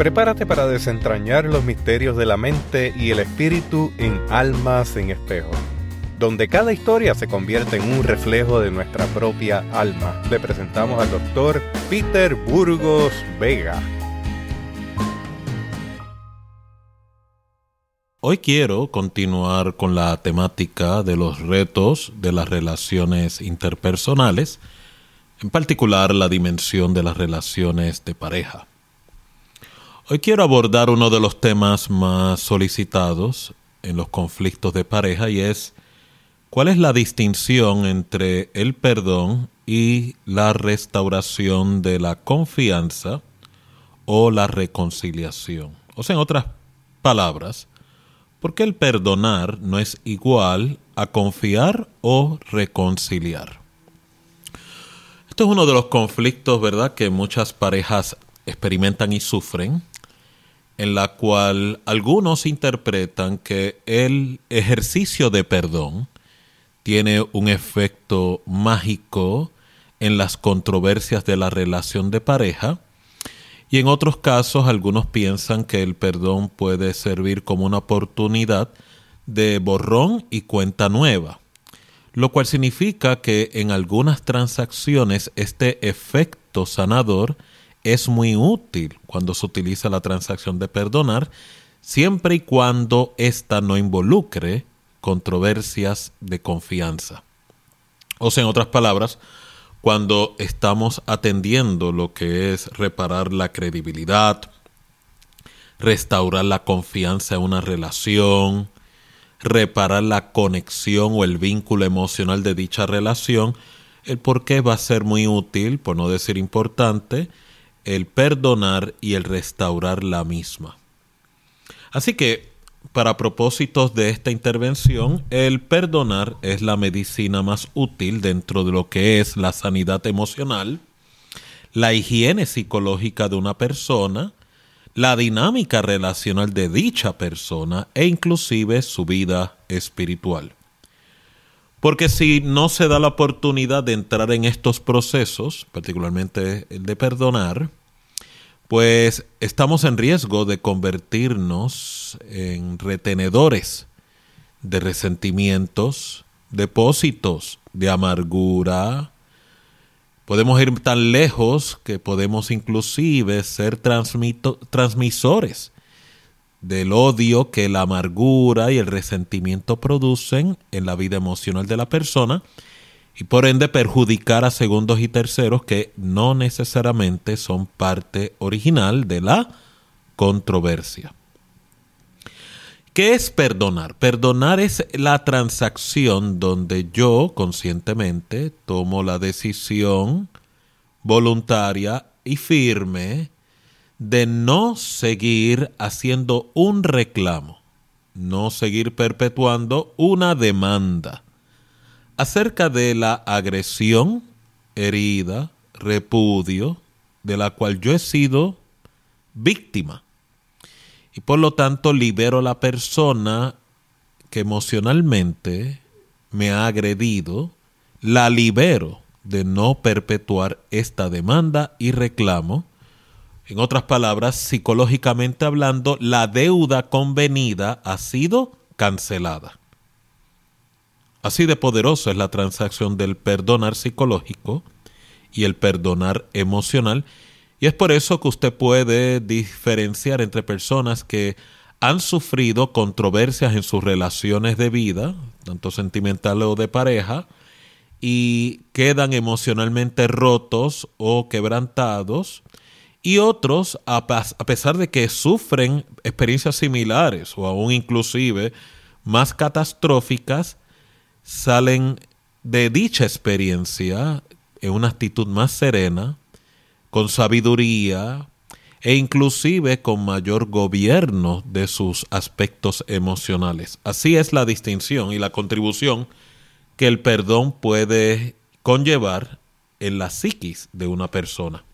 Prepárate para desentrañar los misterios de la mente y el espíritu en Almas en Espejo, donde cada historia se convierte en un reflejo de nuestra propia alma. Le presentamos al doctor Peter Burgos Vega. Hoy quiero continuar con la temática de los retos de las relaciones interpersonales, en particular la dimensión de las relaciones de pareja. Hoy quiero abordar uno de los temas más solicitados en los conflictos de pareja y es cuál es la distinción entre el perdón y la restauración de la confianza o la reconciliación. O sea, en otras palabras, ¿por qué el perdonar no es igual a confiar o reconciliar? Esto es uno de los conflictos, ¿verdad?, que muchas parejas experimentan y sufren en la cual algunos interpretan que el ejercicio de perdón tiene un efecto mágico en las controversias de la relación de pareja, y en otros casos algunos piensan que el perdón puede servir como una oportunidad de borrón y cuenta nueva, lo cual significa que en algunas transacciones este efecto sanador es muy útil cuando se utiliza la transacción de perdonar, siempre y cuando ésta no involucre controversias de confianza. O sea, en otras palabras, cuando estamos atendiendo lo que es reparar la credibilidad, restaurar la confianza en una relación, reparar la conexión o el vínculo emocional de dicha relación, el por qué va a ser muy útil, por no decir importante, el perdonar y el restaurar la misma. Así que, para propósitos de esta intervención, el perdonar es la medicina más útil dentro de lo que es la sanidad emocional, la higiene psicológica de una persona, la dinámica relacional de dicha persona e inclusive su vida espiritual. Porque si no se da la oportunidad de entrar en estos procesos, particularmente el de perdonar, pues estamos en riesgo de convertirnos en retenedores de resentimientos, depósitos de amargura. Podemos ir tan lejos que podemos inclusive ser transmisores del odio que la amargura y el resentimiento producen en la vida emocional de la persona y por ende perjudicar a segundos y terceros que no necesariamente son parte original de la controversia. ¿Qué es perdonar? Perdonar es la transacción donde yo conscientemente tomo la decisión voluntaria y firme de no seguir haciendo un reclamo, no seguir perpetuando una demanda acerca de la agresión, herida, repudio, de la cual yo he sido víctima. Y por lo tanto libero a la persona que emocionalmente me ha agredido, la libero de no perpetuar esta demanda y reclamo en otras palabras, psicológicamente hablando, la deuda convenida ha sido cancelada. Así de poderosa es la transacción del perdonar psicológico y el perdonar emocional. Y es por eso que usted puede diferenciar entre personas que han sufrido controversias en sus relaciones de vida, tanto sentimental o de pareja, y quedan emocionalmente rotos o quebrantados, y otros, a, pesar de que sufren experiencias similares o aún inclusive más catastróficas, salen de dicha experiencia en una actitud más serena, con sabiduría e inclusive con mayor gobierno de sus aspectos emocionales. Así es la distinción y la contribución que el perdón puede conllevar en la psiquis de una persona.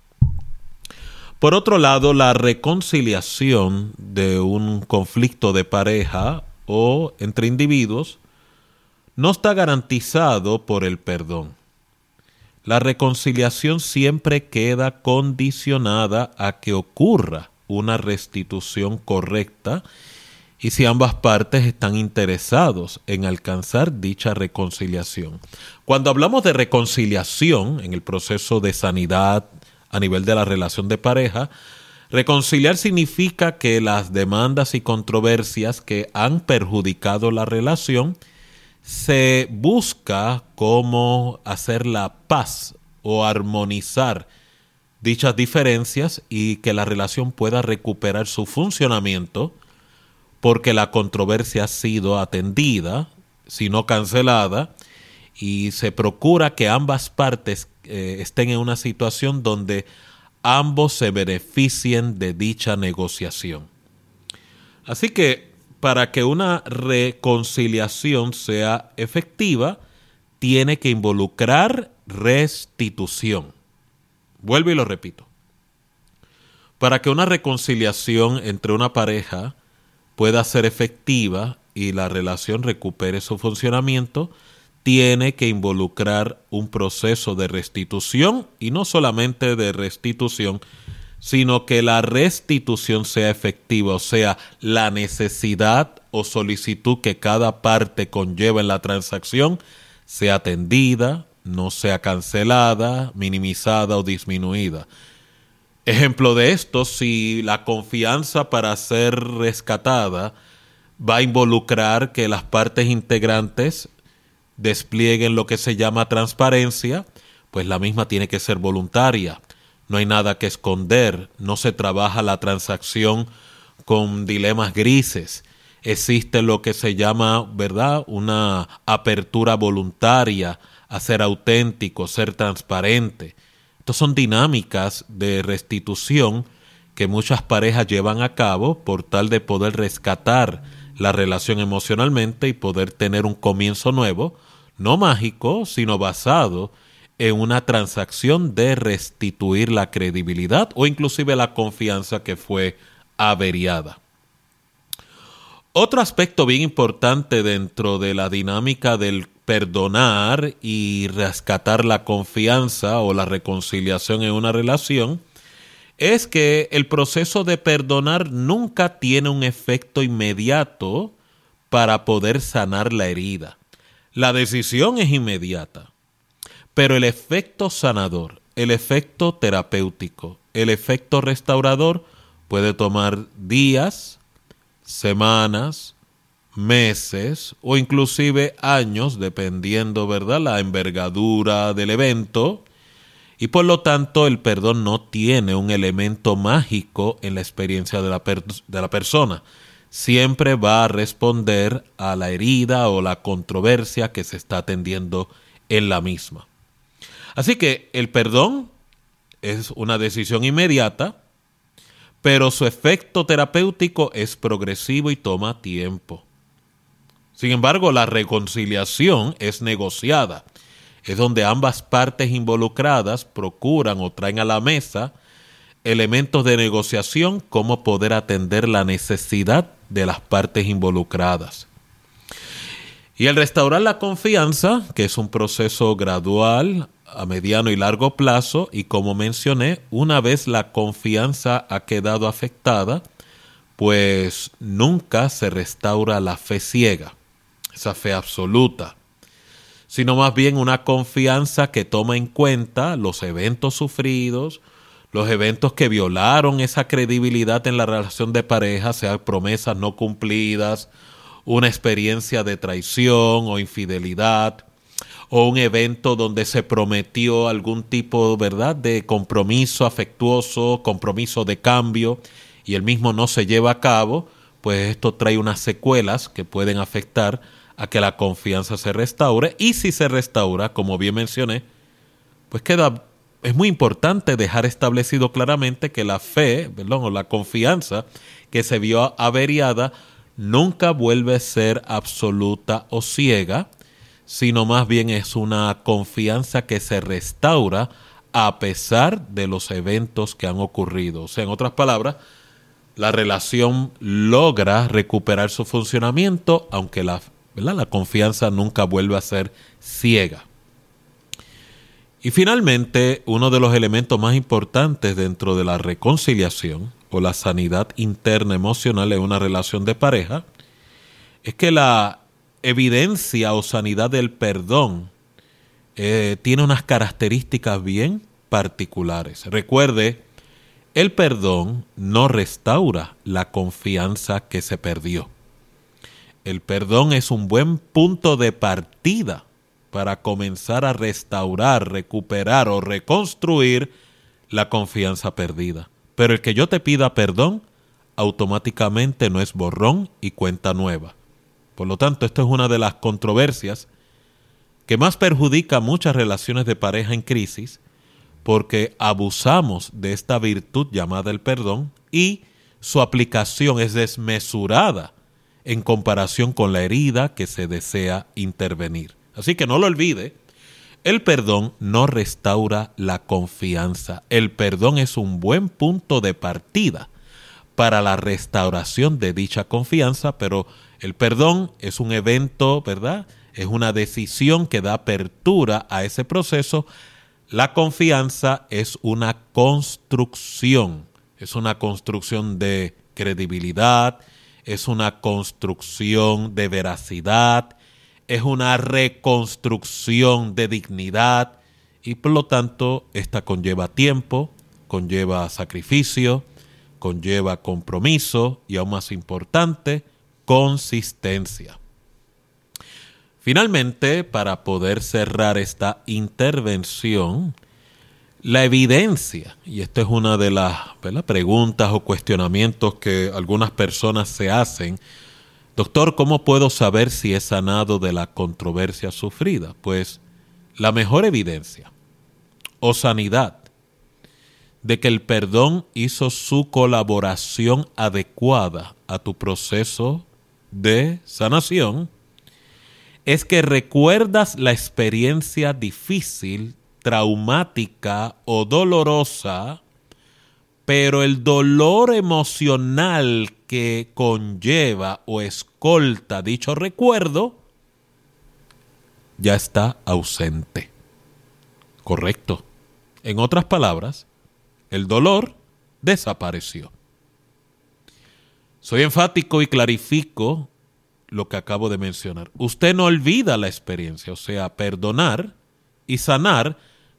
Por otro lado, la reconciliación de un conflicto de pareja o entre individuos no está garantizado por el perdón. La reconciliación siempre queda condicionada a que ocurra una restitución correcta y si ambas partes están interesados en alcanzar dicha reconciliación. Cuando hablamos de reconciliación en el proceso de sanidad a nivel de la relación de pareja, reconciliar significa que las demandas y controversias que han perjudicado la relación se busca cómo hacer la paz o armonizar dichas diferencias y que la relación pueda recuperar su funcionamiento porque la controversia ha sido atendida, si no cancelada, y se procura que ambas partes eh, estén en una situación donde ambos se beneficien de dicha negociación. Así que para que una reconciliación sea efectiva, tiene que involucrar restitución. Vuelvo y lo repito. Para que una reconciliación entre una pareja pueda ser efectiva y la relación recupere su funcionamiento, tiene que involucrar un proceso de restitución y no solamente de restitución, sino que la restitución sea efectiva, o sea, la necesidad o solicitud que cada parte conlleva en la transacción sea atendida, no sea cancelada, minimizada o disminuida. Ejemplo de esto, si la confianza para ser rescatada va a involucrar que las partes integrantes desplieguen lo que se llama transparencia, pues la misma tiene que ser voluntaria. No hay nada que esconder, no se trabaja la transacción con dilemas grises. Existe lo que se llama, ¿verdad?, una apertura voluntaria a ser auténtico, ser transparente. Estas son dinámicas de restitución que muchas parejas llevan a cabo por tal de poder rescatar la relación emocionalmente y poder tener un comienzo nuevo, no mágico, sino basado en una transacción de restituir la credibilidad o inclusive la confianza que fue averiada. Otro aspecto bien importante dentro de la dinámica del perdonar y rescatar la confianza o la reconciliación en una relación es que el proceso de perdonar nunca tiene un efecto inmediato para poder sanar la herida. La decisión es inmediata, pero el efecto sanador, el efecto terapéutico, el efecto restaurador puede tomar días, semanas, meses o inclusive años, dependiendo, ¿verdad?, la envergadura del evento. Y por lo tanto el perdón no tiene un elemento mágico en la experiencia de la, de la persona. Siempre va a responder a la herida o la controversia que se está atendiendo en la misma. Así que el perdón es una decisión inmediata, pero su efecto terapéutico es progresivo y toma tiempo. Sin embargo, la reconciliación es negociada. Es donde ambas partes involucradas procuran o traen a la mesa elementos de negociación como poder atender la necesidad de las partes involucradas. Y el restaurar la confianza, que es un proceso gradual, a mediano y largo plazo y como mencioné, una vez la confianza ha quedado afectada, pues nunca se restaura la fe ciega, esa fe absoluta, sino más bien una confianza que toma en cuenta los eventos sufridos, los eventos que violaron esa credibilidad en la relación de pareja, sean promesas no cumplidas, una experiencia de traición o infidelidad, o un evento donde se prometió algún tipo, ¿verdad?, de compromiso afectuoso, compromiso de cambio, y el mismo no se lleva a cabo, pues esto trae unas secuelas que pueden afectar a que la confianza se restaure, y si se restaura, como bien mencioné, pues queda, es muy importante dejar establecido claramente que la fe, perdón, o la confianza que se vio averiada, nunca vuelve a ser absoluta o ciega, sino más bien es una confianza que se restaura a pesar de los eventos que han ocurrido. O sea, en otras palabras, la relación logra recuperar su funcionamiento, aunque la, la confianza nunca vuelve a ser ciega. Y finalmente, uno de los elementos más importantes dentro de la reconciliación o la sanidad interna emocional en una relación de pareja es que la evidencia o sanidad del perdón eh, tiene unas características bien particulares. Recuerde, el perdón no restaura la confianza que se perdió. El perdón es un buen punto de partida para comenzar a restaurar, recuperar o reconstruir la confianza perdida. Pero el que yo te pida perdón automáticamente no es borrón y cuenta nueva. Por lo tanto, esto es una de las controversias que más perjudica muchas relaciones de pareja en crisis porque abusamos de esta virtud llamada el perdón y su aplicación es desmesurada en comparación con la herida que se desea intervenir. Así que no lo olvide, el perdón no restaura la confianza. El perdón es un buen punto de partida para la restauración de dicha confianza, pero el perdón es un evento, ¿verdad? Es una decisión que da apertura a ese proceso. La confianza es una construcción, es una construcción de credibilidad, es una construcción de veracidad, es una reconstrucción de dignidad y por lo tanto esta conlleva tiempo, conlleva sacrificio, conlleva compromiso y aún más importante, consistencia. Finalmente, para poder cerrar esta intervención, la evidencia, y esta es una de las preguntas o cuestionamientos que algunas personas se hacen, doctor, ¿cómo puedo saber si he sanado de la controversia sufrida? Pues la mejor evidencia o sanidad de que el perdón hizo su colaboración adecuada a tu proceso de sanación es que recuerdas la experiencia difícil, traumática o dolorosa, pero el dolor emocional que conlleva o escolta dicho recuerdo ya está ausente. Correcto. En otras palabras, el dolor desapareció. Soy enfático y clarifico lo que acabo de mencionar. Usted no olvida la experiencia, o sea, perdonar y sanar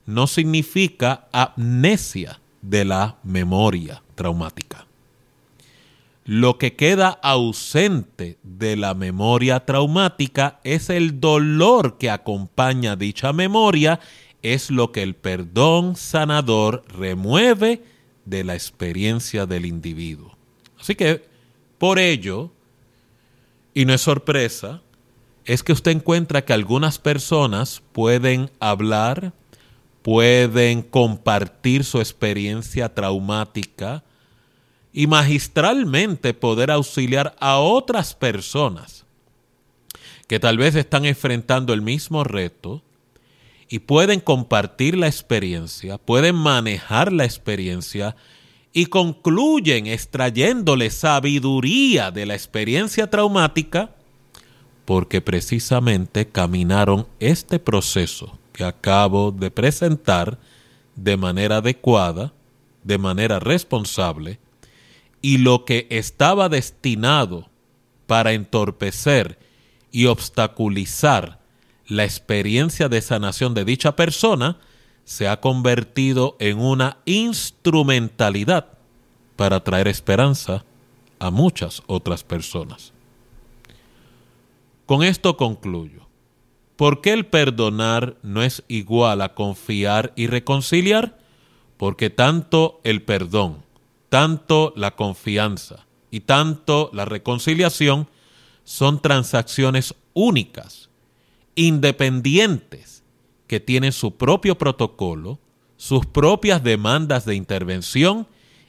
no significa amnesia de la memoria traumática. Lo que queda ausente de la memoria traumática es el dolor que acompaña dicha memoria, es lo que el perdón sanador remueve de la experiencia del individuo. Así que por ello, y no es sorpresa, es que usted encuentra que algunas personas pueden hablar, pueden compartir su experiencia traumática y magistralmente poder auxiliar a otras personas que tal vez están enfrentando el mismo reto y pueden compartir la experiencia, pueden manejar la experiencia y concluyen extrayéndole sabiduría de la experiencia traumática porque precisamente caminaron este proceso que acabo de presentar de manera adecuada, de manera responsable, y lo que estaba destinado para entorpecer y obstaculizar la experiencia de sanación de dicha persona, se ha convertido en una instrumentalidad para traer esperanza a muchas otras personas. Con esto concluyo. ¿Por qué el perdonar no es igual a confiar y reconciliar? Porque tanto el perdón, tanto la confianza y tanto la reconciliación son transacciones únicas, independientes, que tiene su propio protocolo, sus propias demandas de intervención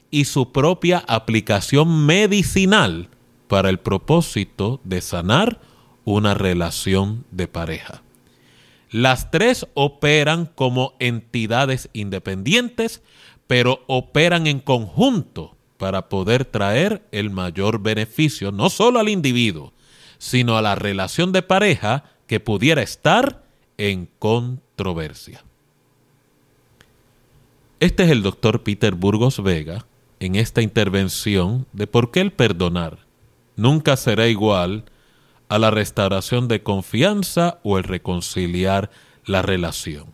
y su propia aplicación medicinal para el propósito de sanar una relación de pareja. Las tres operan como entidades independientes, pero operan en conjunto para poder traer el mayor beneficio no solo al individuo, sino a la relación de pareja que pudiera estar en controversia. Este es el doctor Peter Burgos Vega, en esta intervención de por qué el perdonar nunca será igual a la restauración de confianza o el reconciliar la relación.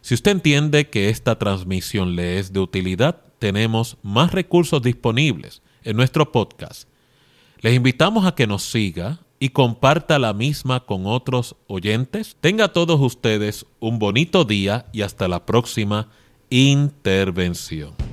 Si usted entiende que esta transmisión le es de utilidad, tenemos más recursos disponibles en nuestro podcast. Les invitamos a que nos siga y comparta la misma con otros oyentes. Tenga todos ustedes un bonito día y hasta la próxima intervención.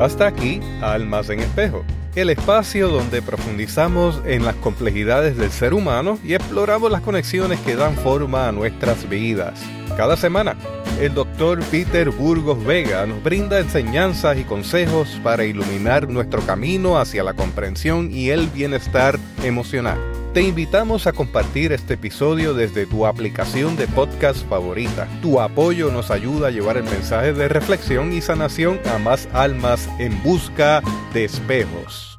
Hasta aquí, Almas en Espejo, el espacio donde profundizamos en las complejidades del ser humano y exploramos las conexiones que dan forma a nuestras vidas. Cada semana, el doctor Peter Burgos Vega nos brinda enseñanzas y consejos para iluminar nuestro camino hacia la comprensión y el bienestar emocional. Te invitamos a compartir este episodio desde tu aplicación de podcast favorita. Tu apoyo nos ayuda a llevar el mensaje de reflexión y sanación a más almas en busca de espejos.